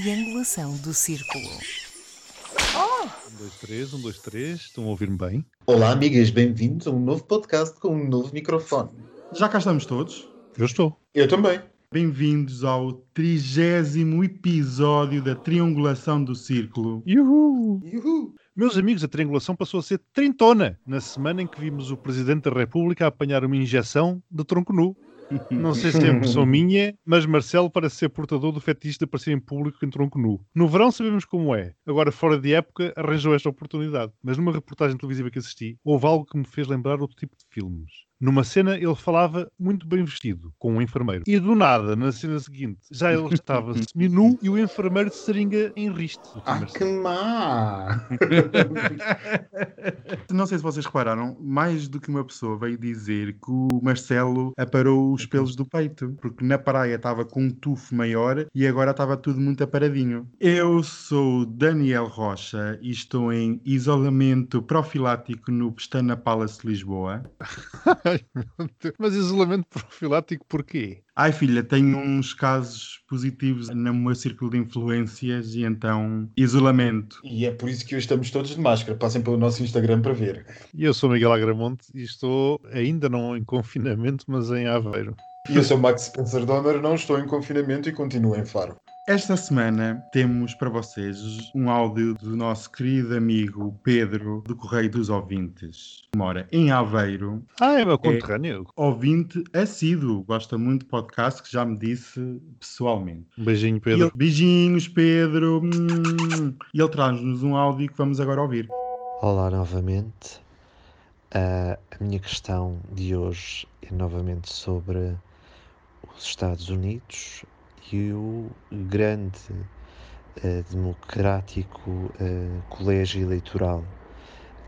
triangulação do círculo. Um, dois, três, um, dois, três. Estão a ouvir-me bem? Olá, amigas, bem-vindos a um novo podcast com um novo microfone. Já cá estamos todos. Eu estou. Eu também. Bem-vindos ao trigésimo episódio da Triangulação do Círculo. Uhul. Meus amigos, a triangulação passou a ser trintona na semana em que vimos o Presidente da República a apanhar uma injeção de tronco nu. Não sei se é impressão minha, mas Marcelo parece ser portador do fetiche de aparecer em público em tronco nu. No verão sabemos como é. Agora, fora de época, arranjou esta oportunidade. Mas numa reportagem televisiva que assisti, houve algo que me fez lembrar outro tipo de filmes. Numa cena, ele falava muito bem vestido, com um enfermeiro. E do nada, na cena seguinte, já ele estava semi-nu e o enfermeiro de seringa em riste. Ah, que má! Não sei se vocês repararam, mais do que uma pessoa veio dizer que o Marcelo aparou os pelos do peito, porque na praia estava com um tufo maior e agora estava tudo muito aparadinho. Eu sou Daniel Rocha e estou em isolamento profilático no Pestana Palace de Lisboa. Ai. Mas isolamento profilático porquê? Ai filha, tenho uns casos positivos no meu círculo de influências e então isolamento. E é por isso que hoje estamos todos de máscara. Passem pelo nosso Instagram para ver. E eu sou Miguel Agramonte e estou ainda não em confinamento, mas em Aveiro. E eu sou Max Spencer Donner, não estou em confinamento e continuo em Faro. Esta semana temos para vocês um áudio do nosso querido amigo Pedro do Correio dos Ouvintes. que Mora em Aveiro, Ah, é meu conterrâneo. ouvinte assíduo, gosta muito de podcast, que já me disse pessoalmente. Um beijinho, Pedro. ele- beijinhos, Pedro. Hum. E ele traz-nos um áudio que vamos agora ouvir. Olá novamente. Ah, a minha questão de hoje é novamente sobre os Estados Unidos e o grande ah, democrático ah, colégio eleitoral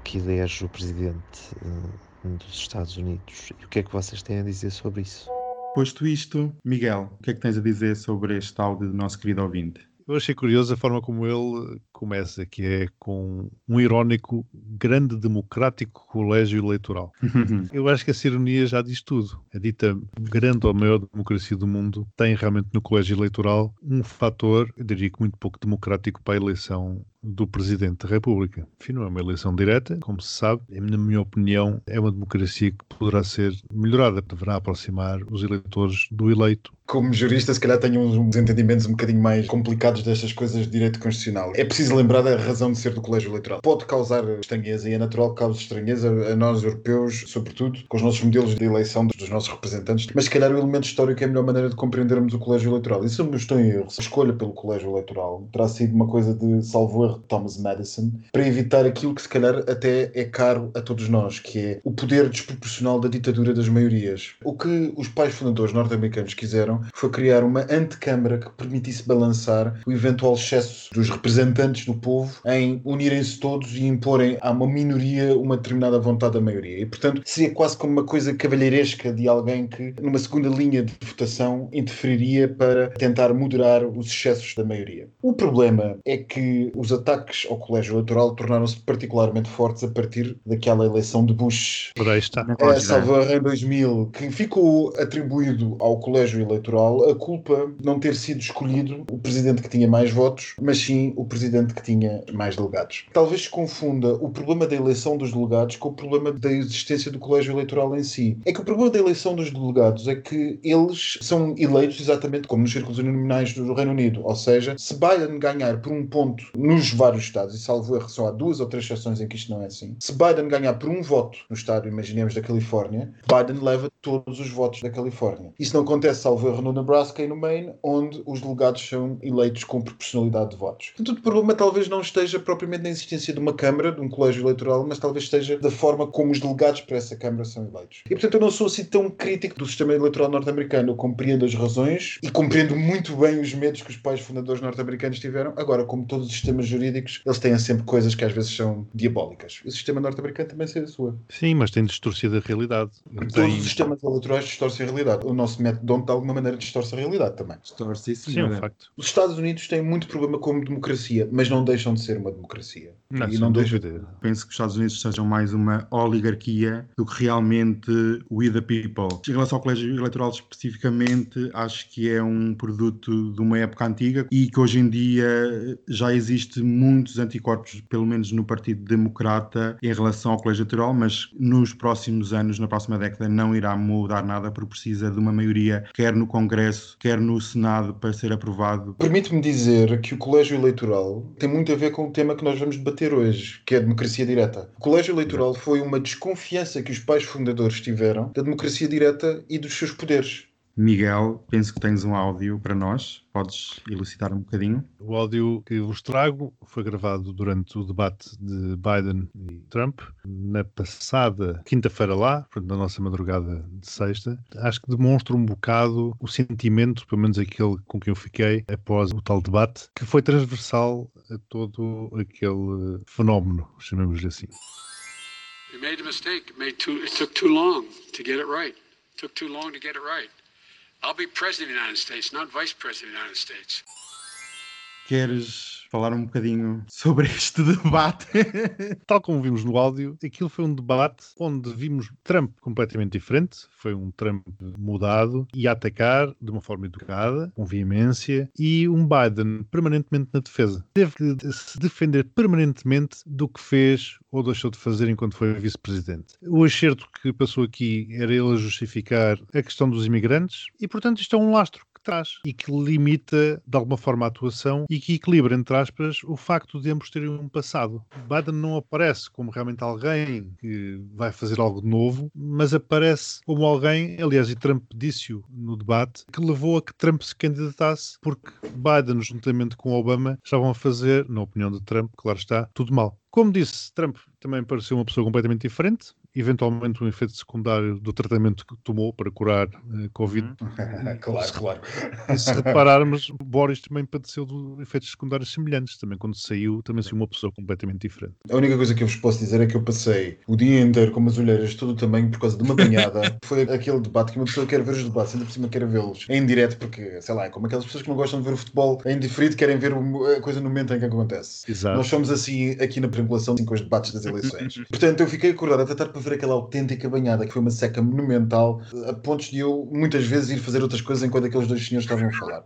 que elege o presidente ah, dos Estados Unidos. E o que é que vocês têm a dizer sobre isso? Posto isto, Miguel, o que é que tens a dizer sobre este áudio do nosso querido ouvinte? Eu achei curioso a forma como ele começa, que é com um irónico grande democrático colégio eleitoral. Eu acho que essa ironia já diz tudo. A dita grande ou maior democracia do mundo tem realmente no colégio eleitoral um fator, eu diria que muito pouco democrático para a eleição do Presidente da República. Enfim, não é uma eleição direta, como se sabe. Na minha opinião, é uma democracia que poderá ser melhorada, deverá aproximar os eleitores do eleito. Como jurista, se calhar tenho uns, uns entendimentos um bocadinho mais complicados destas coisas de direito constitucional. É preciso lembrar da razão de ser do colégio eleitoral. Pode causar estranheza e é natural que cause estranheza a nós europeus, sobretudo com os nossos modelos de eleição dos, nossos representantes, mas se calhar o elemento histórico é a melhor maneira de compreendermos o colégio eleitoral. Se eu não estou em erro, a escolha pelo colégio eleitoral terá sido uma coisa de salvo erro de Thomas Madison para evitar aquilo que se calhar até é caro a todos nós, que é o poder desproporcional da ditadura das maiorias. O que os pais fundadores norte-americanos quiseram foi criar uma antecâmara que permitisse balançar o eventual excesso dos representantes do povo em unirem-se todos e imporem a uma minoria uma determinada vontade da maioria. E, portanto, seria quase como uma coisa cavalheiresca de alguém que, numa segunda linha de votação, interferiria para tentar moderar os excessos da maioria. O problema é que os ataques ao colégio eleitoral tornaram-se particularmente fortes a partir daquela eleição de Bush Por aí está. é, salvo erro, em 2000, que ficou atribuído ao colégio eleitoral a culpa de não ter sido escolhido o presidente que tinha mais votos, mas sim o presidente que tinha mais delegados. Talvez se confunda o problema da eleição dos delegados com o problema da existência do colégio eleitoral em si. É que o problema da eleição dos delegados é que eles são eleitos exatamente como nos círculos uninominais do Reino Unido, ou seja, se Biden ganhar por um ponto nos vários estados, e salvo erro, só há duas ou três exceções em que isto não é assim, se Biden ganhar por um voto no estado, imaginemos, da Califórnia, Biden leva todos os votos da Califórnia. Isso não acontece, salvo erro, no Nebraska e no Maine, onde os delegados são eleitos com proporcionalidade de votos. Portanto, o problema talvez não esteja propriamente na existência de uma Câmara, de um colégio eleitoral, mas talvez esteja da forma como os delegados para essa Câmara são eleitos. E, portanto, eu não sou assim tão crítico do sistema eleitoral norte-americano. Eu compreendo as razões e compreendo muito bem os medos que os pais fundadores norte-americanos tiveram. Agora, como todos os sistemas jurídicos, eles têm sempre coisas que às vezes são diabólicas. O sistema norte-americano também tem a sua. Sim, mas tem distorcido a realidade. Todos tem- os sistemas eleitorais distorcem a realidade. O nosso método de alguma maneira distorce a realidade também. Distorce, sim, Sim, é um senhora. facto. Os Estados Unidos têm muito problema como democracia, mas não deixam de ser uma democracia. Não, e não deixam dúvida. Penso que os Estados Unidos sejam mais uma oligarquia do que realmente we the people. Em relação ao colégio eleitoral especificamente, acho que é um produto de uma época antiga e que hoje em dia já existe muitos anticorpos, pelo menos no Partido Democrata, em relação ao colégio eleitoral, mas nos próximos anos, na próxima década, não irá mudar nada porque precisa de uma maioria, quer no Congresso, quer no Senado, para ser aprovado. Permite-me dizer que o colégio eleitoral tem muito a ver com o tema que nós vamos debater hoje, que é a democracia direta. O colégio eleitoral foi uma desconfiança que os pais fundadores tiveram da democracia direta e dos seus poderes. Miguel, penso que tens um áudio para nós. Podes elucidar um bocadinho? O áudio que vos trago foi gravado durante o debate de Biden e Trump na passada quinta-feira lá, na nossa madrugada de sexta. Acho que demonstra um bocado o sentimento, pelo menos aquele com quem eu fiquei após o tal debate, que foi transversal a todo aquele fenómeno, chamemos-lhe assim. You made a mistake. It, made too, it took too long to get it right. It took too long to get it right. I'll be president of the United States, not vice president of the United States. Queres falar um bocadinho sobre este debate? Tal como vimos no áudio, aquilo foi um debate onde vimos Trump completamente diferente. Foi um Trump mudado e a atacar de uma forma educada, com veemência, e um Biden permanentemente na defesa. Teve que se defender permanentemente do que fez ou deixou de fazer enquanto foi vice-presidente. O excerto que passou aqui era ele a justificar a questão dos imigrantes e, portanto, isto é um lastro traz e que limita de alguma forma a atuação e que equilibra, entre aspas, o facto de ambos terem um passado. Biden não aparece como realmente alguém que vai fazer algo novo, mas aparece como alguém, aliás, e Trump disse-o no debate, que levou a que Trump se candidatasse, porque Biden, juntamente com Obama, estavam a fazer, na opinião de Trump, claro está, tudo mal. Como disse, Trump também pareceu uma pessoa completamente diferente, eventualmente um efeito secundário do tratamento que tomou para curar eh, Covid. claro, claro. E se repararmos, Boris também padeceu de efeitos secundários semelhantes. Também quando saiu, também saiu uma pessoa completamente diferente. A única coisa que eu vos posso dizer é que eu passei o dia inteiro com umas olheiras todo o tamanho por causa de uma banhada. Foi aquele debate que uma pessoa quer ver os debates, ainda por cima quer vê-los em direto, porque, sei lá, é como aquelas pessoas que não gostam de ver o futebol em diferido, querem ver a coisa no momento em que acontece. Exato. Nós somos assim aqui na triangulação assim, com os debates das eleições. Portanto, eu fiquei acordado a tentar para ver aquela autêntica banhada, que foi uma seca monumental, a pontos de eu muitas vezes ir fazer outras coisas enquanto aqueles dois senhores estavam a falar.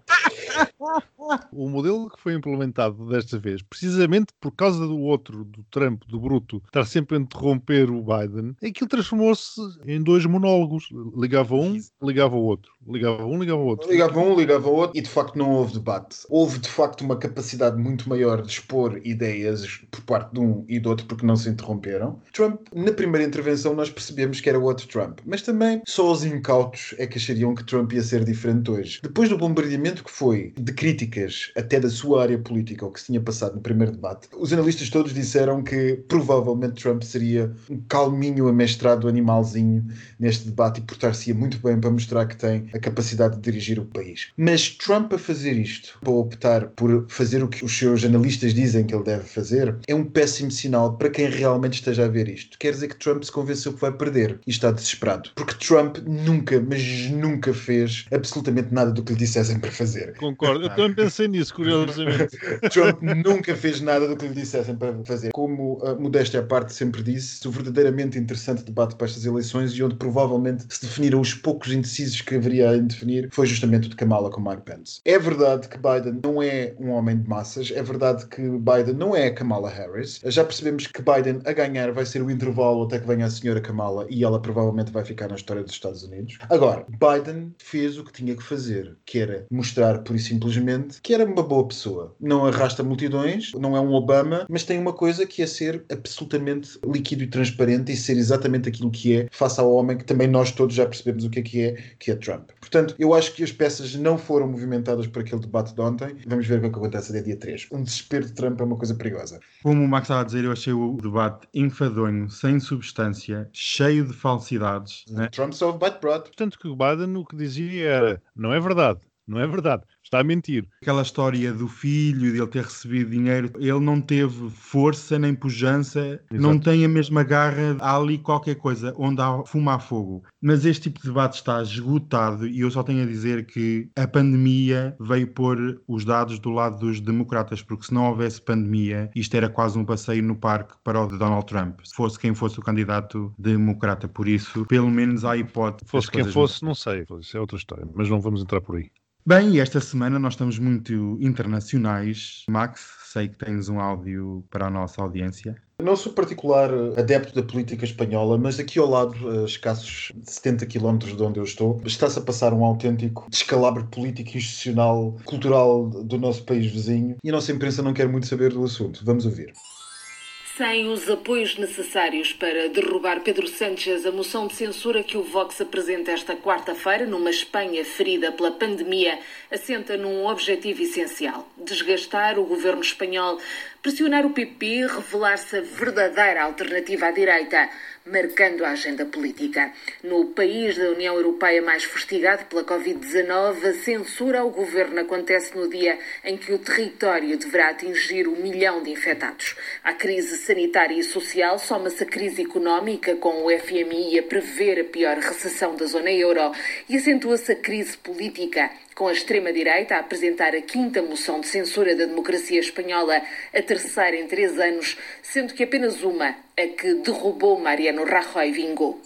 O modelo que foi implementado desta vez, precisamente por causa do outro, do Trump, do Bruto, estar sempre a interromper o Biden, aquilo transformou-se em dois monólogos. Ligava um, ligava o outro. Ligava um, ligava o outro. Ligava um, ligava o outro, e de facto não houve debate. Houve de facto uma capacidade muito maior de expor ideias por parte de um e do outro, porque não se interromperam. Trump, na primeira intervenção, nós percebemos que era o outro Trump, mas também só os incautos é que achariam que Trump ia ser diferente hoje. Depois do bombardeamento que foi de críticas até da sua área política, o que se tinha passado no primeiro debate, os analistas todos disseram que provavelmente Trump seria um calminho amestrado animalzinho neste debate e portar-se-ia muito bem para mostrar que tem a capacidade de dirigir o país. Mas Trump a fazer isto, para optar por fazer o que os seus analistas dizem que ele deve fazer, é um péssimo sinal para quem realmente esteja a ver isto. Quer dizer que Trump se convenceu que vai perder e está desesperado. Porque Trump nunca, mas nunca fez absolutamente nada do que lhe dissessem para fazer. Concordo. Eu também pensei nisso, curiosamente. Trump nunca fez nada do que lhe dissessem para fazer. Como a modéstia à parte sempre disse, o verdadeiramente interessante debate para estas eleições e onde provavelmente se definiram os poucos indecisos que haveria em definir foi justamente o de Kamala com Mike Pence. É verdade que Biden não é um homem de massas, é verdade que Biden não é a Kamala Harris. Já percebemos que Biden a ganhar vai ser o intervalo até que venha a senhora Kamala e ela provavelmente vai ficar na história dos Estados Unidos. Agora, Biden fez o que tinha que fazer, que era mostrar pura e simplesmente que era uma boa pessoa. Não arrasta multidões, não é um Obama, mas tem uma coisa que é ser absolutamente líquido e transparente e ser exatamente aquilo que é, face ao homem que também nós todos já percebemos o que é que é, que é Trump. Portanto, eu acho que as peças não foram movimentadas por aquele debate de ontem. Vamos ver o que é que acontece até dia 3. Um desespero de Trump é uma coisa perigosa. Como o Max estava a dizer, eu achei o debate enfadonho, sem substância, cheio de falsidades. Né? Trump bite broad. Portanto, que o Biden o que dizia era: não é verdade, não é verdade. Está a mentir. Aquela história do filho, de ele ter recebido dinheiro, ele não teve força nem pujança, não tem a mesma garra. Há ali qualquer coisa onde há fuma a fogo. Mas este tipo de debate está esgotado e eu só tenho a dizer que a pandemia veio pôr os dados do lado dos democratas, porque se não houvesse pandemia, isto era quase um passeio no parque para o de Donald Trump, se fosse quem fosse o candidato democrata. Por isso, pelo menos há hipótese. Fosse quem fosse, não sei, isso é outra história, mas não vamos entrar por aí. Bem, esta semana nós estamos muito internacionais. Max, sei que tens um áudio para a nossa audiência. Não sou particular adepto da política espanhola, mas aqui ao lado, a escassos 70 km de onde eu estou, está-se a passar um autêntico descalabro político, institucional, cultural do nosso país vizinho e a nossa imprensa não quer muito saber do assunto. Vamos ouvir. Sem os apoios necessários para derrubar Pedro Sánchez, a moção de censura que o Vox apresenta esta quarta-feira, numa Espanha ferida pela pandemia, assenta num objetivo essencial: desgastar o governo espanhol, pressionar o PP, revelar-se a verdadeira alternativa à direita marcando a agenda política. No país da União Europeia mais fustigado pela Covid-19, a censura ao governo acontece no dia em que o território deverá atingir o um milhão de infectados. À crise sanitária e social soma-se a crise económica, com o FMI a prever a pior recessão da zona euro, e acentua-se a crise política com a extrema-direita a apresentar a quinta moção de censura da democracia espanhola, a terceira em três anos, sendo que apenas uma, a que derrubou Mariano Rajoy, vingou.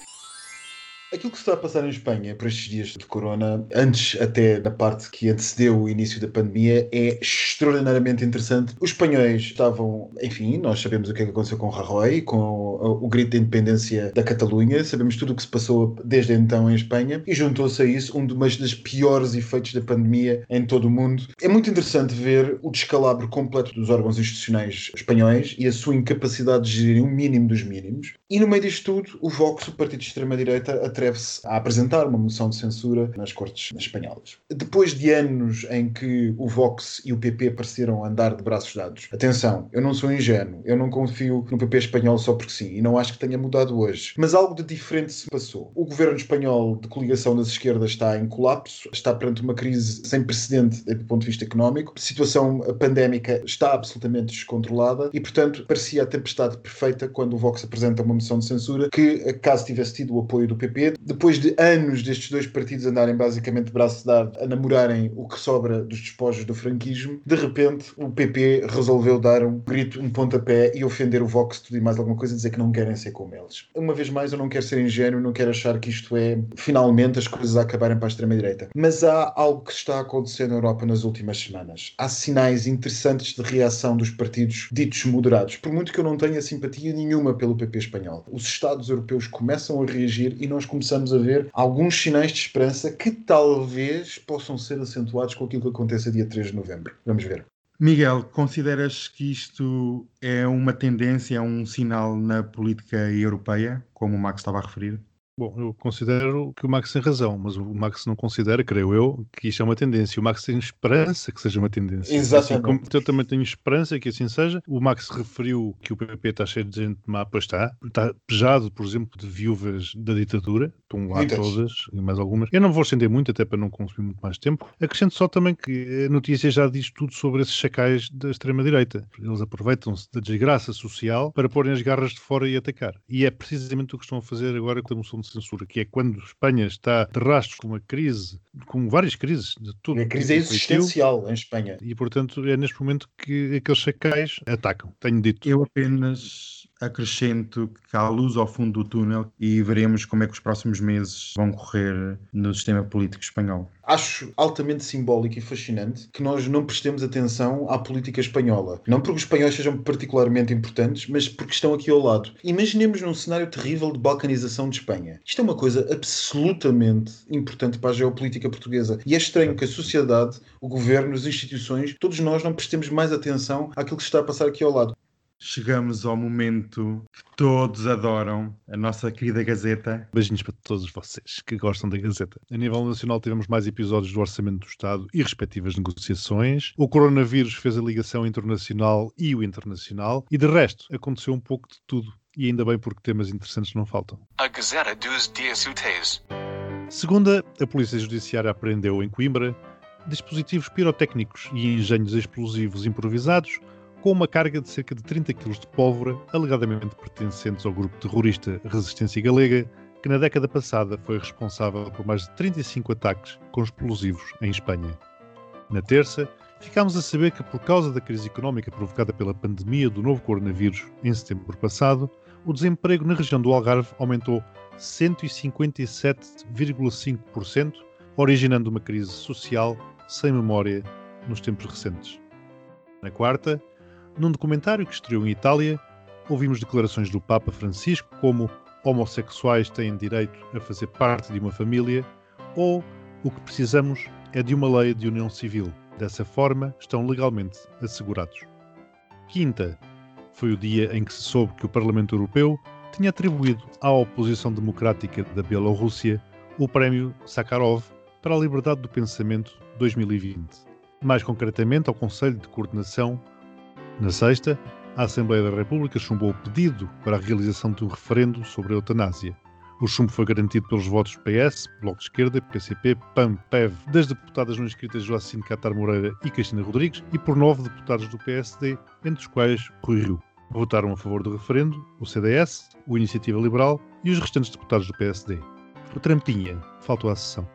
Aquilo que se está a passar em Espanha por estes dias de corona, antes até da parte que antecedeu o início da pandemia, é extraordinariamente interessante. Os espanhóis estavam, enfim, nós sabemos o que, é que aconteceu com Rajoy, com o, o grito de independência da Catalunha, sabemos tudo o que se passou desde então em Espanha, e juntou-se a isso um dos piores efeitos da pandemia em todo o mundo. É muito interessante ver o descalabro completo dos órgãos institucionais espanhóis e a sua incapacidade de gerir um mínimo dos mínimos. E no meio disto tudo, o Vox, o partido de extrema-direita, atreve-se a apresentar uma moção de censura nas cortes espanholas. Depois de anos em que o Vox e o PP pareceram andar de braços dados, atenção, eu não sou ingênuo, eu não confio no PP espanhol só porque sim, e não acho que tenha mudado hoje. Mas algo de diferente se passou. O governo espanhol de coligação das esquerdas está em colapso, está perante uma crise sem precedente do ponto de vista económico, a situação pandémica está absolutamente descontrolada e, portanto, parecia a tempestade perfeita quando o Vox apresenta uma moção de censura que, caso tivesse tido o apoio do PP, depois de anos destes dois partidos andarem basicamente de braço dado a namorarem o que sobra dos despojos do franquismo, de repente o PP resolveu dar um grito, um pontapé e ofender o Vox tudo e mais alguma coisa, dizer que não querem ser como eles. Uma vez mais, eu não quero ser ingênuo, não quero achar que isto é finalmente as coisas a acabarem para a extrema-direita. Mas há algo que está a acontecer na Europa nas últimas semanas. Há sinais interessantes de reação dos partidos ditos moderados, por muito que eu não tenha simpatia nenhuma pelo PP espanhol. Os Estados europeus começam a reagir e nós começamos a ver alguns sinais de esperança que talvez possam ser acentuados com aquilo que aconteça dia 3 de novembro. Vamos ver. Miguel, consideras que isto é uma tendência, é um sinal na política europeia, como o Max estava a referir? Bom, eu considero que o Max tem razão, mas o Max não considera, creio eu, que isto é uma tendência. O Max tem esperança que seja uma tendência. Exatamente. Assim como eu também tenho esperança que assim seja. O Max referiu que o PP está cheio de gente má, pois está. Está pejado, por exemplo, de viúvas da ditadura. Estão lá Muitas. todas, e mais algumas. Eu não vou estender muito, até para não consumir muito mais tempo. Acrescento só também que a notícia já diz tudo sobre esses chacais da extrema-direita. Eles aproveitam-se da desgraça social para porem as garras de fora e atacar. E é precisamente o que estão a fazer agora com a moção de censura, que é quando Espanha está de rastros com uma crise, com várias crises de tudo. A crise é tipo de feitio, existencial em Espanha. E, portanto, é neste momento que aqueles chacais atacam. Tenho dito. Eu apenas acrescento que há luz ao fundo do túnel e veremos como é que os próximos meses vão correr no sistema político espanhol. Acho altamente simbólico e fascinante que nós não prestemos atenção à política espanhola. Não porque os espanhóis sejam particularmente importantes, mas porque estão aqui ao lado. Imaginemos num cenário terrível de balcanização de Espanha. Isto é uma coisa absolutamente importante para a geopolítica portuguesa. E é estranho que a sociedade, o governo, as instituições, todos nós não prestemos mais atenção àquilo que está a passar aqui ao lado. Chegamos ao momento que todos adoram, a nossa querida Gazeta. Beijinhos para todos vocês que gostam da Gazeta. A nível nacional tivemos mais episódios do Orçamento do Estado e respectivas negociações. O coronavírus fez a ligação internacional e o internacional. E de resto, aconteceu um pouco de tudo. E ainda bem porque temas interessantes não faltam. A Gazeta dos Dias Úteis. Segunda, a Polícia Judiciária apreendeu em Coimbra dispositivos pirotécnicos e engenhos explosivos improvisados com uma carga de cerca de 30 kg de pólvora, alegadamente pertencentes ao grupo terrorista Resistência Galega, que na década passada foi responsável por mais de 35 ataques com explosivos em Espanha. Na terça, ficámos a saber que, por causa da crise económica provocada pela pandemia do novo coronavírus em setembro passado, o desemprego na região do Algarve aumentou 157,5%, originando uma crise social sem memória nos tempos recentes. Na quarta, num documentário que estreou em Itália, ouvimos declarações do Papa Francisco como homossexuais têm direito a fazer parte de uma família ou o que precisamos é de uma lei de união civil. Dessa forma, estão legalmente assegurados. Quinta, foi o dia em que se soube que o Parlamento Europeu tinha atribuído à oposição democrática da Bielorrússia o prémio Sakharov para a liberdade do pensamento 2020. Mais concretamente, ao Conselho de Coordenação, na sexta, a Assembleia da República chumbou o pedido para a realização de um referendo sobre a eutanásia. O chumbo foi garantido pelos votos PS, Bloco de Esquerda, PCP, PAM, PEV, das deputadas não inscritas Joacine Catar Moreira e Cristina Rodrigues e por nove deputados do PSD, entre os quais Rui Rio. Votaram a favor do referendo o CDS, o Iniciativa Liberal e os restantes deputados do PSD. O Trampinha faltou à sessão.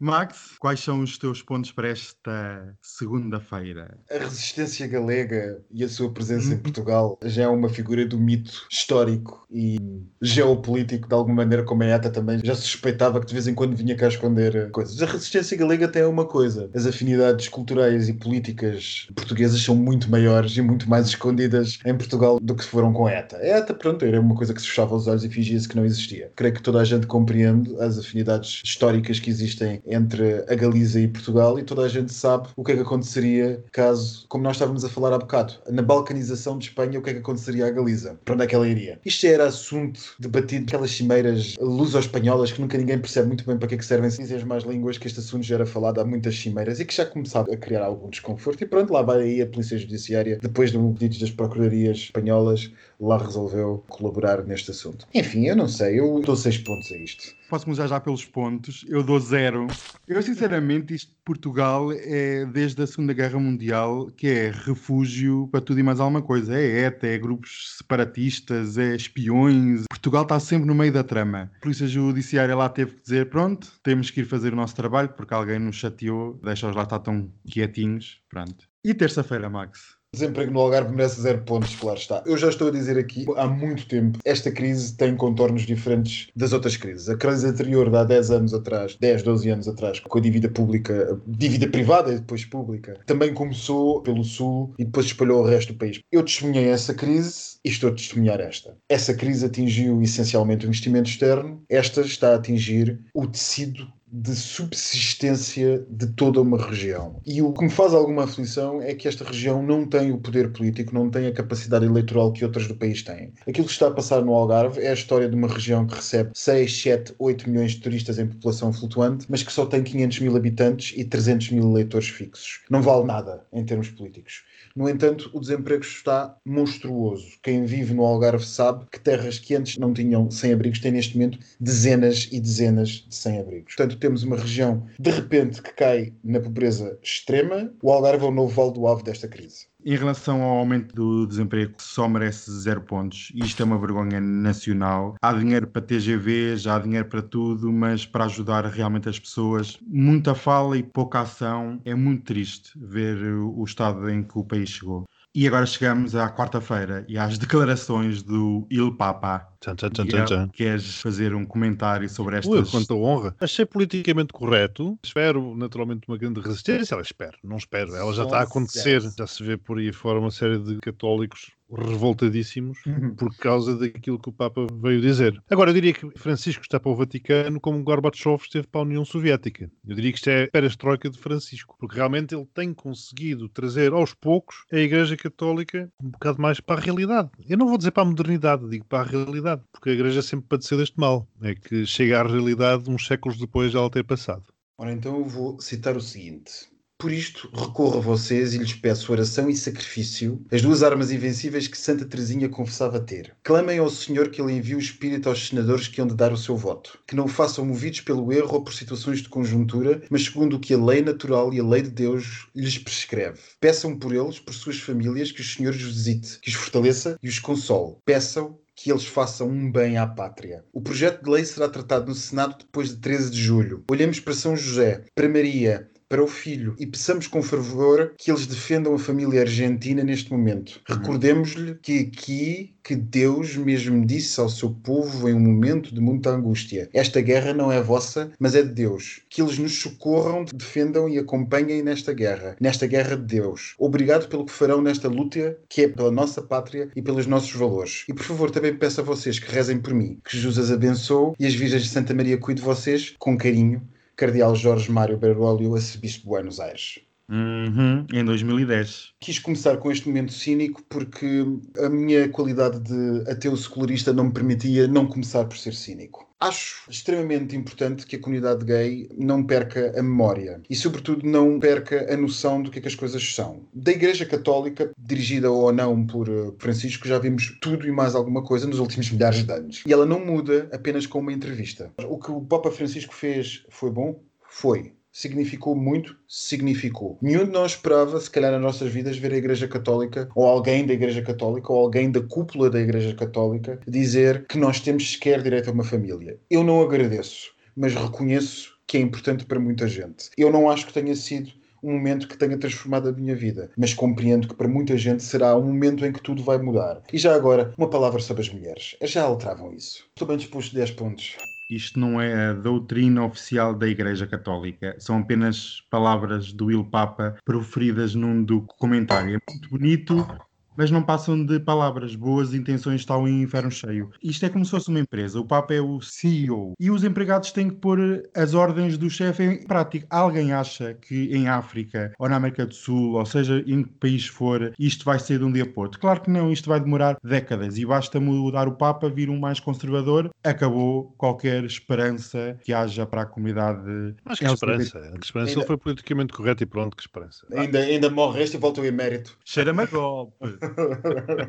Max, quais são os teus pontos para esta segunda-feira? A resistência galega e a sua presença em Uhum. Portugal já é uma figura do mito histórico e geopolítico, de alguma maneira, como a ETA também já suspeitava que de vez em quando vinha cá esconder coisas. A resistência galega tem uma coisa: as afinidades culturais e políticas portuguesas são muito maiores e muito mais escondidas em Portugal do que foram com a ETA. A ETA, pronto, era uma coisa que se fechava os olhos e fingia-se que não existia. Creio que toda a gente compreende as afinidades históricas que existem entre a Galiza e Portugal e toda a gente sabe o que é que aconteceria caso, como nós estávamos a falar há bocado, na balcanização de Espanha, o que é que aconteceria à Galiza? Para onde é que ela iria? Isto era assunto debatido aquelas cimeiras luso-espanholas que nunca ninguém percebe muito bem para que é que servem se as más línguas, que este assunto já era falado há muitas cimeiras e que já começava a criar algum desconforto. E pronto, lá vai aí a Polícia Judiciária, depois de um pedido das Procularias espanholas, lá resolveu colaborar neste assunto. Enfim, eu não sei, eu dou seis pontos a isto. Posso começar já pelos pontos. Eu dou zero. Eu, sinceramente, isto de Portugal é desde a Segunda Guerra Mundial que é refúgio para tudo e mais alguma coisa. É ETA, é grupos separatistas, é espiões. Portugal está sempre no meio da trama. A Polícia Judiciária lá teve que dizer: pronto, temos que ir fazer o nosso trabalho porque alguém nos chateou, deixa-os lá estar tão quietinhos. Pronto. E terça-feira, Max? Desemprego no Algarve merece zero pontos, claro está. Eu já estou a dizer aqui há muito tempo, esta crise tem contornos diferentes das outras crises. A crise anterior, de há 10 anos atrás, 10, 12 anos atrás, com a dívida pública, dívida privada e depois pública, também começou pelo Sul e depois espalhou o resto do país. Eu testemunhei essa crise e estou a testemunhar esta. Essa crise atingiu essencialmente o investimento externo, esta está a atingir o tecido de subsistência de toda uma região. E o que me faz alguma aflição é que esta região não tem o poder político, não tem a capacidade eleitoral que outras do país têm. Aquilo que está a passar no Algarve é a história de uma região que recebe 6, 7, 8 milhões de turistas em população flutuante, mas que só tem 500 mil habitantes e 300 mil eleitores fixos. Não vale nada em termos políticos. No entanto, o desemprego está monstruoso. Quem vive no Algarve sabe que terras que antes não tinham sem-abrigos têm neste momento dezenas e dezenas de sem-abrigos. Portanto, temos uma região de repente que cai na pobreza extrema. O Algarve é o novo Val do Ave desta crise. Em relação ao aumento do desemprego, só merece zero pontos. Isto é uma vergonha nacional. Há dinheiro para TGVs, há dinheiro para tudo, mas para ajudar realmente as pessoas, muita fala e pouca ação. É muito triste ver o estado em que o país chegou. E agora chegamos à quarta-feira e às declarações do Il Papa. Tchan, tchan, tchan, tchan, Miguel, tchan. Queres fazer um comentário sobre Ui, estas... quanto honra. Achei politicamente correto. Espero, naturalmente, uma grande resistência. Ela espero, não espero. Ela já está a acontecer. Já se vê por aí fora uma série de católicos revoltadíssimos Uhum. por causa daquilo que o Papa veio dizer. Agora, eu diria que Francisco está para o Vaticano como Gorbachev esteve para a União Soviética. Eu diria que isto é a perestroika de Francisco, porque realmente ele tem conseguido trazer aos poucos a Igreja Católica um bocado mais para a realidade. Eu não vou dizer para a modernidade, digo para a realidade, porque a Igreja sempre padeceu deste mal. É que chega à realidade uns séculos depois de ela ter passado. Ora, então eu vou citar o seguinte. Por isto, recorro a vocês e lhes peço oração e sacrifício, as duas armas invencíveis que Santa Teresinha confessava ter. Clamem ao Senhor que Ele envie o Espírito aos senadores que hão de dar o seu voto. Que não o façam movidos pelo erro ou por situações de conjuntura, mas segundo o que a lei natural e a lei de Deus lhes prescreve. Peçam por eles, por suas famílias, que o Senhor os visite, que os fortaleça e os console. Peçam que eles façam um bem à pátria. O projeto de lei será tratado no Senado depois de 13 de julho. Olhemos para São José, para Maria, para o filho e peçamos com fervor que eles defendam a família argentina neste momento. Recordemos-lhe que aqui que Deus mesmo disse ao seu povo em um momento de muita angústia: Esta guerra não é vossa, mas é de Deus. Que eles nos socorram, defendam e acompanhem nesta guerra, nesta guerra de Deus. Obrigado pelo que farão nesta luta, que é pela nossa pátria e pelos nossos valores. E por favor, também peço a vocês que rezem por mim, que Jesus as abençoe e as Virgens de Santa Maria cuide de vocês com carinho Cardeal Jorge Mário Bergoglio, arcebispo de Buenos Aires. Uhum, em 2010. Quis começar com este momento cínico porque a minha qualidade de ateu secularista não me permitia não começar por ser cínico. Acho extremamente importante que a comunidade gay não perca a memória e, sobretudo, não perca a noção do que, é que as coisas são. Da Igreja Católica, dirigida ou não por eh, Francisco, já vimos tudo e mais alguma coisa nos últimos milhares de anos. E ela não muda apenas com uma entrevista. O que o Papa Francisco fez foi bom? Foi significou muito, significou. Nenhum de nós esperava, se calhar, nas nossas vidas, ver a Igreja Católica, ou alguém da Igreja Católica, ou alguém da cúpula da Igreja Católica, dizer que nós temos sequer direito a uma família. Eu não agradeço, mas reconheço que é importante para muita gente. Eu não acho que tenha sido um momento que tenha transformado a minha vida, mas compreendo que para muita gente será um momento em que tudo vai mudar. E já agora, uma palavra sobre as mulheres. Já alteravam isso. Estou bem disposto 10 pontos. Isto não é a doutrina oficial da Igreja Católica, são apenas palavras do Il Papa proferidas num documentário. É muito bonito, mas não passam de palavras. Boas intenções estão em inferno cheio. Isto é como se fosse uma empresa. O Papa é o CEO e os empregados têm que pôr as ordens do chefe em prática. Alguém acha que em África ou na América do Sul, ou seja, em que país for, isto vai ser de um dia para outro? Claro que não. Isto vai demorar décadas e basta mudar o Papa, vir um mais conservador, acabou qualquer esperança que haja para a comunidade. Mas que esperança? Que esperança ainda... ele foi politicamente correto e pronto, que esperança. Ainda, ainda morre este e volta o emérito. Cheira-me a golpe.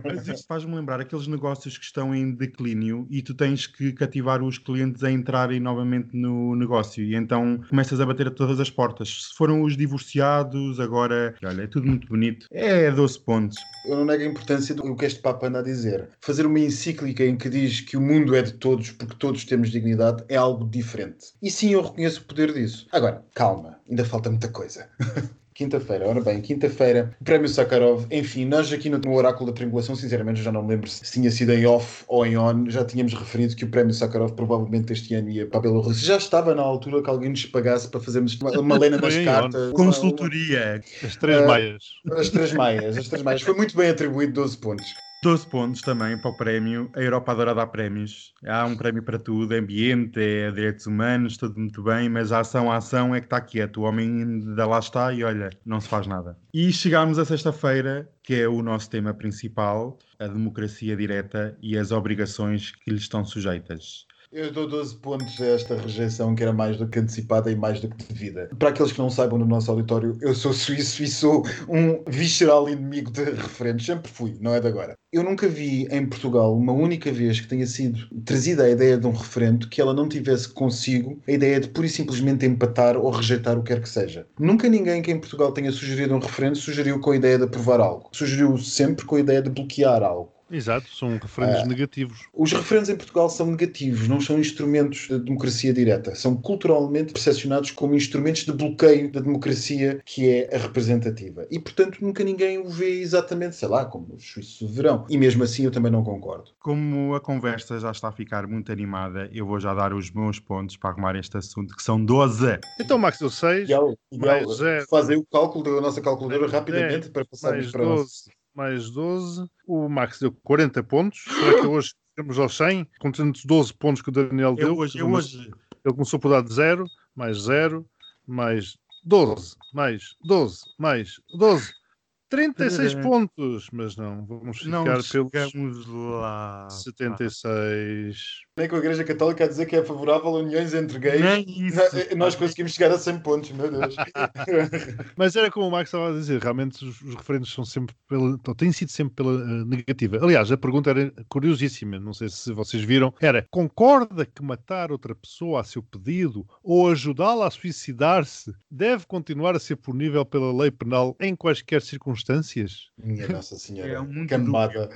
Mas isto faz-me lembrar aqueles negócios que estão em declínio e tu tens que cativar os clientes a entrarem novamente no negócio e então começas a bater a todas as portas. Se foram os divorciados, agora, olha, é tudo muito bonito. É 12 pontos. Eu não nego a importância do que este Papa anda a dizer. Fazer uma encíclica em que diz que o mundo é de todos porque todos temos dignidade é algo diferente. E sim, eu reconheço o poder disso. Agora, calma, ainda falta muita coisa. Quinta-feira, ora bem, quinta-feira, Prémio Sakharov. Enfim, nós aqui no, Oráculo da Triangulação, sinceramente, já não me lembro se tinha sido em off ou em on, já tínhamos referido que o Prémio Sakharov provavelmente este ano ia para a Bielorrússia. Já estava na altura que alguém nos pagasse para fazermos uma, uma lena das cartas. Consultoria. As três uh, maias. As três maias, as três maias. Foi muito bem atribuído 12 pontos. 12 pontos também para o prémio. A Europa adora dar prémios. Há um prémio para tudo: ambiente, é direitos humanos, tudo muito bem, mas a ação, a ação é que está quieto. O homem ainda lá está e olha, não se faz nada. E chegámos a sexta-feira, que é o nosso tema principal: a democracia direta e as obrigações que lhe estão sujeitas. Eu dou 12 pontos a esta rejeição que era mais do que antecipada e mais do que devida. Para aqueles que não saibam no nosso auditório, eu sou suíço e sou um visceral inimigo de referentes. Sempre fui, não é de agora. Eu nunca vi em Portugal uma única vez que tenha sido trazida a ideia de um referendo que ela não tivesse consigo a ideia de pura e simplesmente empatar ou rejeitar o que quer que seja. Nunca ninguém que em Portugal tenha sugerido um referendo sugeriu com a ideia de aprovar algo. Sugeriu sempre com a ideia de bloquear algo. Exato, são referendos uh, negativos. Os referendos em Portugal são negativos, não são instrumentos de democracia direta. São culturalmente percepcionados como instrumentos de bloqueio da democracia que é a representativa. E, portanto, nunca ninguém o vê exatamente, sei lá, como o suíço verão. E mesmo assim eu também não concordo. Como a conversa já está a ficar muito animada, eu vou já dar os meus pontos para arrumar este assunto, que são 12. Então, Max, deu 6. Mais 0. Faz aí o cálculo da nossa calculadora rapidamente para passarmos para 12. Nós mais 12. O Max deu 40 pontos. Será que hoje temos aos 100? Com 12 pontos que o Daniel deu. Eu hoje, eu hoje. Ele começou por dar de 0, mais 0, mais 12, mais 12, mais 12. 36 pontos, mas não, vamos Não ficar pelos chegamos lá. 76. Nem com a Igreja Católica a dizer que é favorável a uniões entre gays. Nem isso. Nós- Nós conseguimos chegar a 100 pontos, meu Deus. Mas era como o Max estava a dizer, realmente os, os referendos são sempre pela, ou têm sido sempre pela eh, negativa. Aliás, a pergunta era curiosíssima, não sei se vocês viram, era concorda que matar outra pessoa a seu pedido ou ajudá-la a suicidar-se deve continuar a ser punível pela lei penal em quaisquer circunstâncias? Minha Nossa Senhora. É muito Cambada.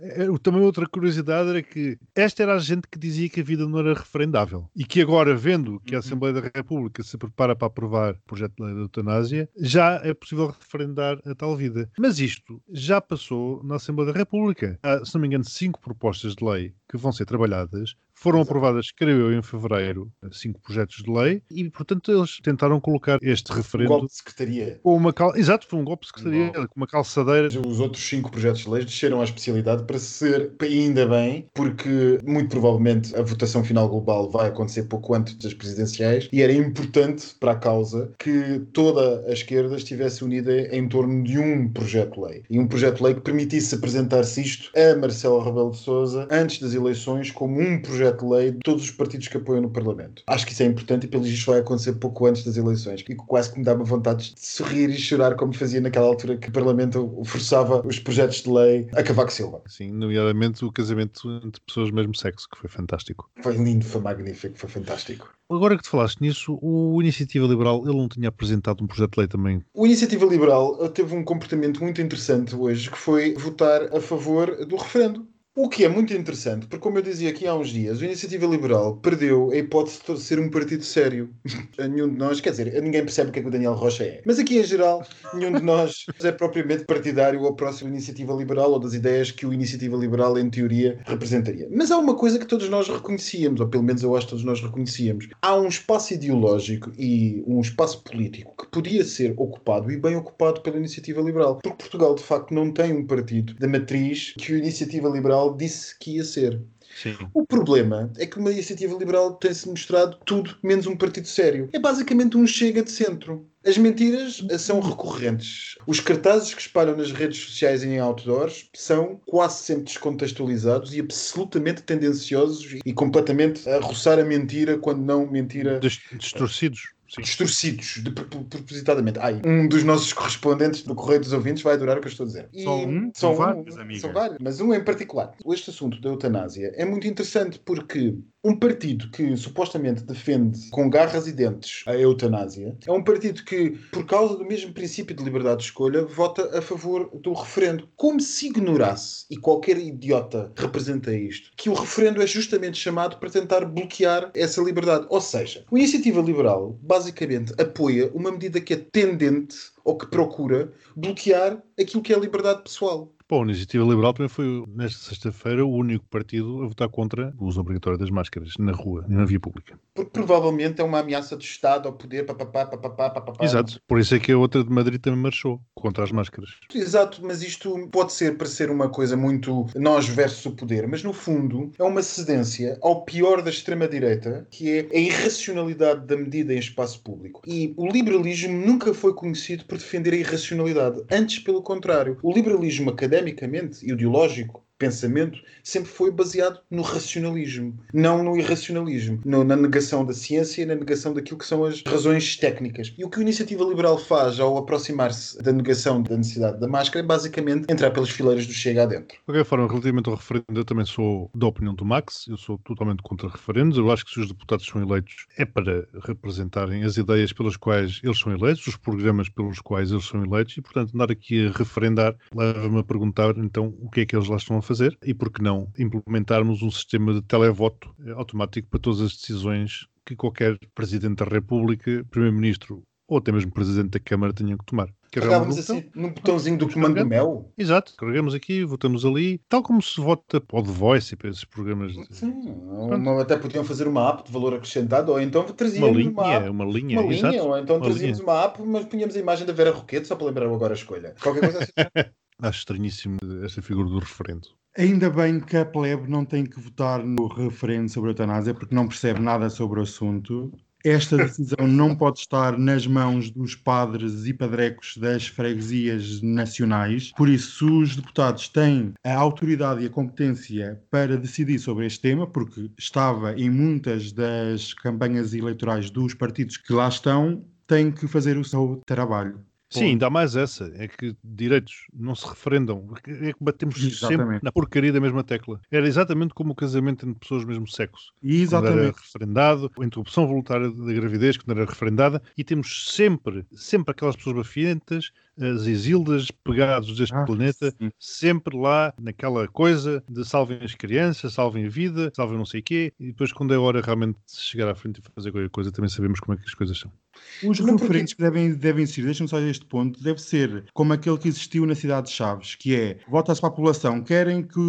Eh, Também outra curiosidade era que esta era a gente que dizia que a vida não era referendável e que agora, vendo que a Uhum. Assembleia da República se prepara para aprovar o projeto de lei da eutanásia, já é possível referendar a tal vida. Mas isto já passou na Assembleia da República. Há, se não me engano, cinco propostas de lei que vão ser trabalhadas. Foram Exato. aprovadas, creio eu, em fevereiro, cinco projetos de lei, e, portanto, eles tentaram colocar este Um referendo golpe de secretaria. com uma cal... Exato, foi um golpe de secretaria, Um golpe. com uma calçadeira. Os outros cinco projetos de lei desceram à especialidade para ser ainda bem, porque muito provavelmente a votação final global vai acontecer pouco antes das presidenciais e era importante para a causa que toda a esquerda estivesse unida em torno de um projeto de lei. E um projeto de lei que permitisse apresentar-se isto a Marcelo Rebelo de Sousa antes das eleições como um projeto de lei de todos os partidos que apoiam no Parlamento. Acho que isso é importante e pelo visto vai acontecer pouco antes das eleições. E quase que me dá-me vontade de sorrir e chorar como fazia naquela altura que o Parlamento forçava os projetos de lei a Cavaco Silva. Sim, nomeadamente o casamento entre pessoas do mesmo sexo, que foi fantástico. Foi lindo, foi magnífico, foi fantástico. Agora que te falaste nisso, o Iniciativa Liberal, ele não tinha apresentado um projeto de lei também. O Iniciativa Liberal eh, teve um comportamento muito interessante hoje, que foi votar a favor do referendo. O que é muito interessante, porque como eu dizia aqui há uns dias, o Iniciativa Liberal perdeu a hipótese de ser um partido sério. nenhum de nós, quer dizer, ninguém percebe o que é que o Daniel Rocha é. Mas aqui em geral, nenhum de nós é propriamente partidário ou próximo Iniciativa Liberal ou das ideias que o Iniciativa Liberal, em teoria, representaria. Mas há uma coisa que todos nós reconhecíamos, ou pelo menos eu acho que todos nós reconhecíamos. Há um espaço ideológico e um espaço político que podia ser ocupado e bem ocupado pela Iniciativa Liberal. Porque Portugal, de facto, não tem um partido da matriz que a Iniciativa Liberal disse que ia ser. Sim. O problema é que uma iniciativa liberal tem-se mostrado tudo menos um partido sério. É basicamente um chega de centro. As mentiras são recorrentes. Os cartazes que espalham nas redes sociais e em outdoors são quase sempre descontextualizados e absolutamente tendenciosos e completamente a roçar a mentira quando não mentira Distorcidos. Sim. distorcidos, de, pro- propositadamente. Ai, um dos nossos correspondentes do Correio dos Ouvintes vai adorar o que eu estou a dizer. E Só um? São São vários, amiga. São vários, mas um em particular. Este assunto da eutanásia é muito interessante porque um partido que supostamente defende com garras e dentes a eutanásia é um partido que, por causa do mesmo princípio de liberdade de escolha, vota a favor do referendo. Como se ignorasse, e qualquer idiota representa isto, que o referendo é justamente chamado para tentar bloquear essa liberdade. Ou seja, a iniciativa liberal basicamente apoia uma medida que é tendente ou que procura bloquear aquilo que é a liberdade pessoal. Bom, a Iniciativa Liberal também foi, nesta sexta-feira, o único partido a votar contra o uso obrigatório das máscaras na rua, na via pública. Porque provavelmente é uma ameaça do Estado ao poder, papapá, papapá, papapá. Exato. Por isso é que a outra de Madrid também marchou contra as máscaras. Exato, mas isto pode ser parecer uma coisa muito nós versus o poder, mas no fundo é uma cedência ao pior da extrema-direita, que é a irracionalidade da medida em espaço público. E o liberalismo nunca foi conhecido por defender a irracionalidade, antes pelo contrário. O liberalismo academicamente, ideológico, pensamento, sempre foi baseado no racionalismo, não no irracionalismo, no- na negação da ciência e na negação daquilo que são as razões técnicas. E o que a iniciativa liberal faz ao aproximar-se da negação da necessidade da máscara é basicamente entrar pelas fileiras do Chega adentro. De qualquer forma, relativamente ao referendo, eu também sou da opinião do Max, eu sou totalmente contra referendos. Eu acho que se os deputados são eleitos é para representarem as ideias pelas quais eles são eleitos, os programas pelos quais eles são eleitos, e portanto andar aqui a referendar leva-me a perguntar então o que é que eles lá estão a fazer e por que não implementarmos um sistema de televoto eh, automático para todas as decisões que qualquer Presidente da República, Primeiro-Ministro ou até mesmo Presidente da Câmara tenham que tomar. Uma Carregávamos assim num botãozinho do comando do mel. Exato, carregamos aqui, votamos ali, tal como se vota para o The Voice e para esses programas. de- Sim, uma- até podiam fazer uma app de valor acrescentado, ou então Uma trazíamos linha, uma app. uma linha, Uma linha, exato. ou então uma trazíamos linha. uma app, mas punhamos a imagem da Vera Roquete, só para lembrar agora a escolha. Qualquer coisa assim. Acho estranhíssimo esta figura do referendo. Ainda bem que a plebe não tem que votar no referendo sobre a eutanásia porque não percebe nada sobre o assunto. Esta decisão não pode estar nas mãos dos padres e padrecos das freguesias nacionais. Por isso, os deputados têm a autoridade e a competência para decidir sobre este tema, porque estava em muitas das campanhas eleitorais dos partidos que lá estão, têm que fazer o seu trabalho. Sim, ainda há mais essa, é que direitos não se referendam, é que batemos Exatamente. sempre na porcaria da mesma tecla. Era exatamente como o casamento entre pessoas do mesmo sexo. Quando era Exatamente. referendado, a interrupção voluntária da gravidez, quando era referendada, e temos sempre, sempre aquelas pessoas bafientas, as exildas, pegados deste Ah, planeta, sim. sempre lá naquela coisa de salvem as crianças, salvem a vida, salvem não sei o quê, e depois quando é hora realmente de chegar à frente e fazer qualquer coisa, também sabemos como é que as coisas são. Os Não, porque- referentes que devem, devem ser, deixa-me só este ponto, deve ser como aquele que existiu na cidade de Chaves, que é, vota-se para a população, querem que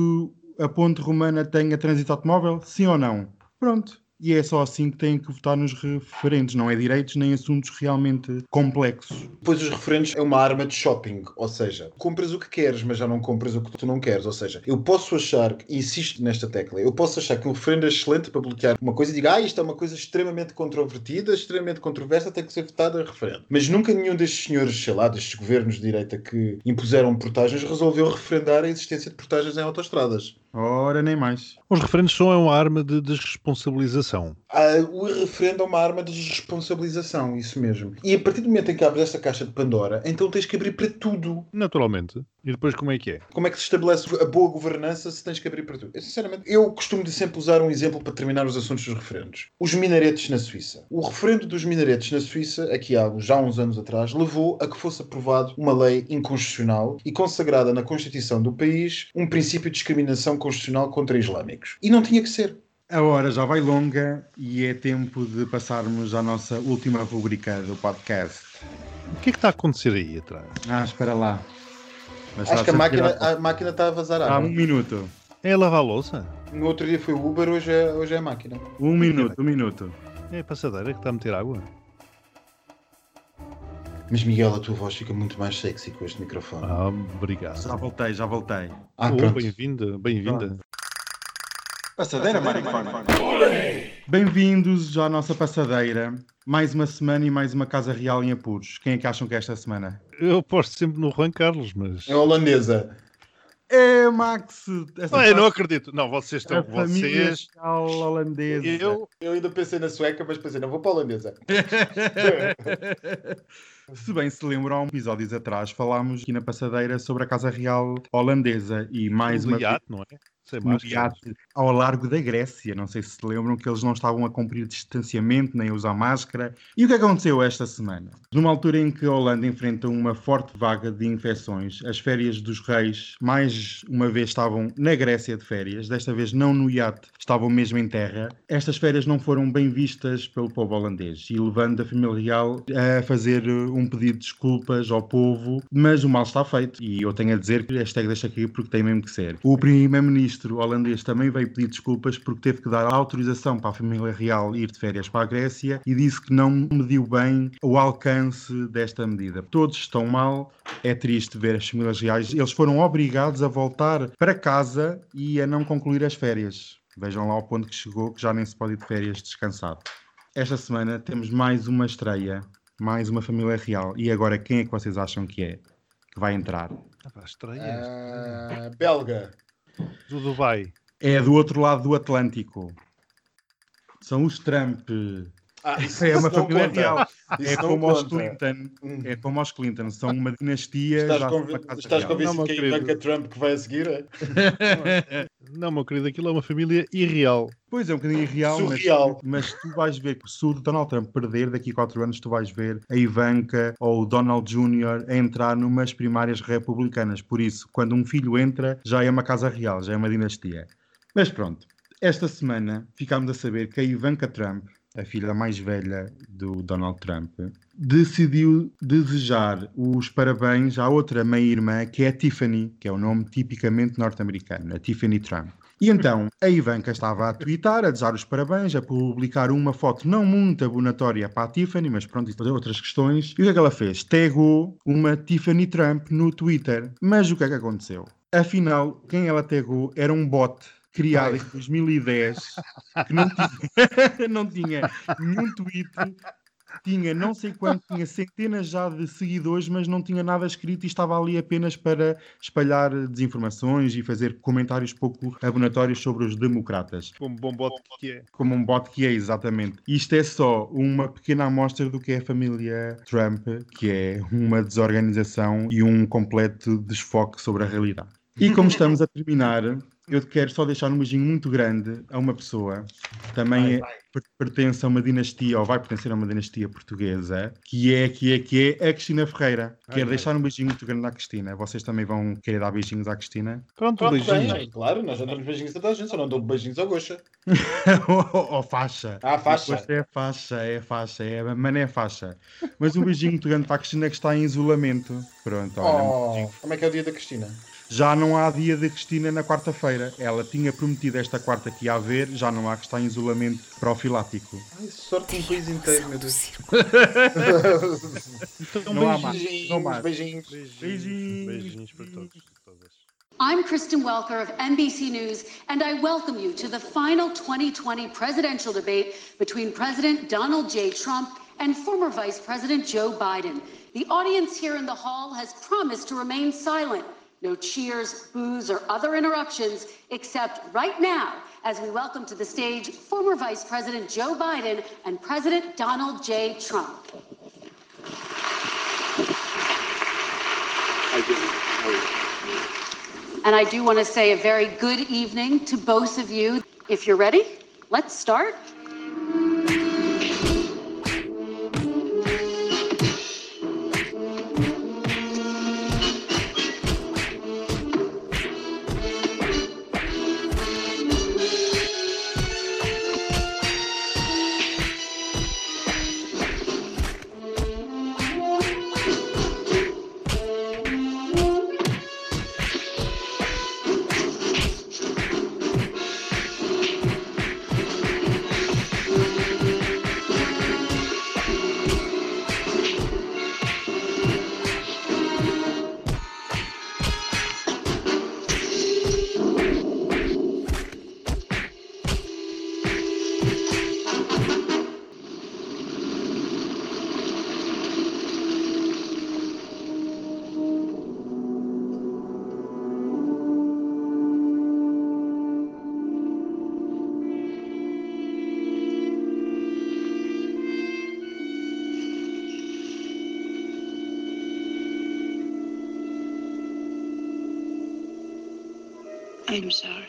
a ponte romana tenha trânsito automóvel? Sim ou não? Pronto. E é só assim que têm que votar nos referentes, não é direitos nem assuntos realmente complexos. Depois os referentes é uma arma de shopping, ou seja, compras o que queres, mas já não compras o que tu não queres. Ou seja, eu posso achar, e insisto nesta tecla, eu posso achar que um referendo é excelente para bloquear uma coisa e diga, ah, isto é uma coisa extremamente controvertida, extremamente controversa, tem que ser votada a referendo. Mas nunca nenhum destes senhores, sei lá, destes governos de direita que impuseram portagens, resolveu referendar a existência de portagens em autoestradas. Ora, nem mais. Os referendos são uma arma de desresponsabilização. Ah, o referendo é uma arma de desresponsabilização, isso mesmo. E a partir do momento em que abres esta caixa de Pandora, então tens que abrir para tudo. Naturalmente. E depois como é que é? Como é que se estabelece a boa governança se tens que abrir para tudo? Eu, sinceramente, eu costumo de sempre usar um exemplo para terminar os assuntos dos referendos. Os minaretes na Suíça. O referendo dos minaretes na Suíça, aqui há já uns anos atrás, levou a que fosse aprovado uma lei inconstitucional e consagrada na Constituição do país um princípio de discriminação constitucional contra islâmicos. E não tinha que ser. A hora já vai longa e é tempo de passarmos à nossa última rubrica do podcast. O que é que está a acontecer aí atrás? Ah, espera lá. Mas Acho que a máquina, a máquina está a vazar Há água. um minuto. É lavar a louça? No outro dia foi o Uber, hoje é, hoje é a máquina. Um minuto, um minuto. É a passadeira que está a meter água? Mas Miguel, a tua voz fica muito mais sexy com este microfone. Ah, obrigado. Já voltei, já voltei. Ah, Oh, pronto. bem-vinda, bem-vinda. Passadeira, maricona. Bem-vindos à nossa passadeira. Mais uma semana e mais uma Casa Real em apuros. Quem é que acham que é esta semana? Eu aposto sempre no Juan Carlos, mas. É holandesa. É, Max! Essa Ah, eu não acredito. Não, vocês a estão. família Vocês. real holandesa. Eu. Eu ainda pensei na sueca, mas pensei, não vou para a holandesa. Se bem se lembram, há um episódios atrás falámos aqui na passadeira sobre a Casa Real holandesa e mais uma no vez iate, não é? No iate ao largo da Grécia. Não sei se se lembram que eles não estavam a cumprir distanciamento nem a usar máscara. E o que aconteceu esta semana? Numa altura em que a Holanda enfrenta uma forte vaga de infecções, as férias dos reis mais uma vez estavam na Grécia de férias, desta vez não no iate, estavam mesmo em terra. Estas férias não foram bem vistas pelo povo holandês e levando a família real a fazer uh, um pedido de desculpas ao povo, mas o mal está feito. E eu tenho a dizer que hashtag deixa aqui porque tem mesmo que ser. O primeiro-ministro holandês também veio pedir desculpas porque teve que dar autorização para a família real ir de férias para a Grécia e disse que não mediu bem o alcance desta medida. Todos estão mal, é triste ver as famílias reais. Eles foram obrigados a voltar para casa e a não concluir as férias. Vejam lá ao ponto que chegou, que já nem se pode ir de férias descansado. Esta semana temos mais uma estreia, mais uma família real. E agora quem é que vocês acham que é? Que vai entrar? Ah, estranho. Ah, belga. Do Dubai. É do outro lado do Atlântico. São os Trump. Ah, isso, É uma família conta. real. Isso É como os. Clinton. Hum. É como os Clinton. São uma dinastia. Estás, já convencido Não, que é Ivanka. Trump que vai a seguir? é? Não, meu querido, aquilo é uma família irreal. Pois é, um bocadinho irreal, mas, Surreal. mas tu vais ver que se o Donald Trump perder daqui a 4 anos, tu vais ver a Ivanka ou o Donald Jr. a entrar numas primárias republicanas. Por isso, quando um filho entra, já é uma casa real, já é uma dinastia. Mas pronto, esta semana ficámos a saber que a Ivanka Trump, a filha mais velha do Donald Trump, decidiu desejar os parabéns à outra meia-irmã, que é Tiffany, que é o nome tipicamente norte-americano, a Tiffany Trump. E então, a Ivanka estava a twittar, a desejar os parabéns, a publicar uma foto não muito abonatória para a Tiffany, mas pronto, tem outras questões. E o que é que ela fez? Tagou uma Tiffany Trump no Twitter. Mas o que é que aconteceu? Afinal, quem ela tagou era um bot criada em 2010, que não tinha, não tinha nenhum tweet, tinha não sei quanto, tinha centenas já de seguidores, mas não tinha nada escrito e estava ali apenas para espalhar desinformações e fazer comentários pouco abonatórios sobre os democratas. Como bom bote que é. Como um bot que é, exatamente. Isto é só uma pequena amostra do que é a família Trump, que é uma desorganização e um completo desfoque sobre a realidade. E como estamos a terminar, eu quero só deixar um beijinho muito grande a uma pessoa que também é- per- pertence a uma dinastia, ou vai pertencer a uma dinastia portuguesa, que é, que é, que é a Cristina Ferreira. quero deixar um beijinho muito grande à Cristina. Vocês também vão querer dar beijinhos à Cristina? Pronto, Pronto, beijinhos. bem, claro, nós já damos beijinhos a toda a gente, só não dou beijinhos ao Goxa. ou, ou faixa. Ah, faixa. É faixa, é faixa, é a mané faixa. Mas um beijinho muito grande para a Cristina que está em isolamento. Pronto, olha. Oh, como é que é o dia da Cristina? Já não há dia de Cristina na quarta-feira. Ela tinha prometido esta quarta que ia haver, já não há que está em isolamento profilático. Ai, sorte no país inteiro, meu Deus. Então, Não há beijinhos. mais. Não mais. beijinhos. Beijinhos. Beijinhos para todos. I'm Kristen Welker of NBC News, and I welcome you to the final 2020 presidential debate between President Donald J. Trump and former Vice President Joe Biden. The audience here in the hall has promised to remain silent. No cheers, boos, or other interruptions, except right now as we welcome to the stage former Vice President Joe Biden and President Donald J. Trump. And I do want to say a very good evening to both of you. If you're ready, let's start. I'm sorry.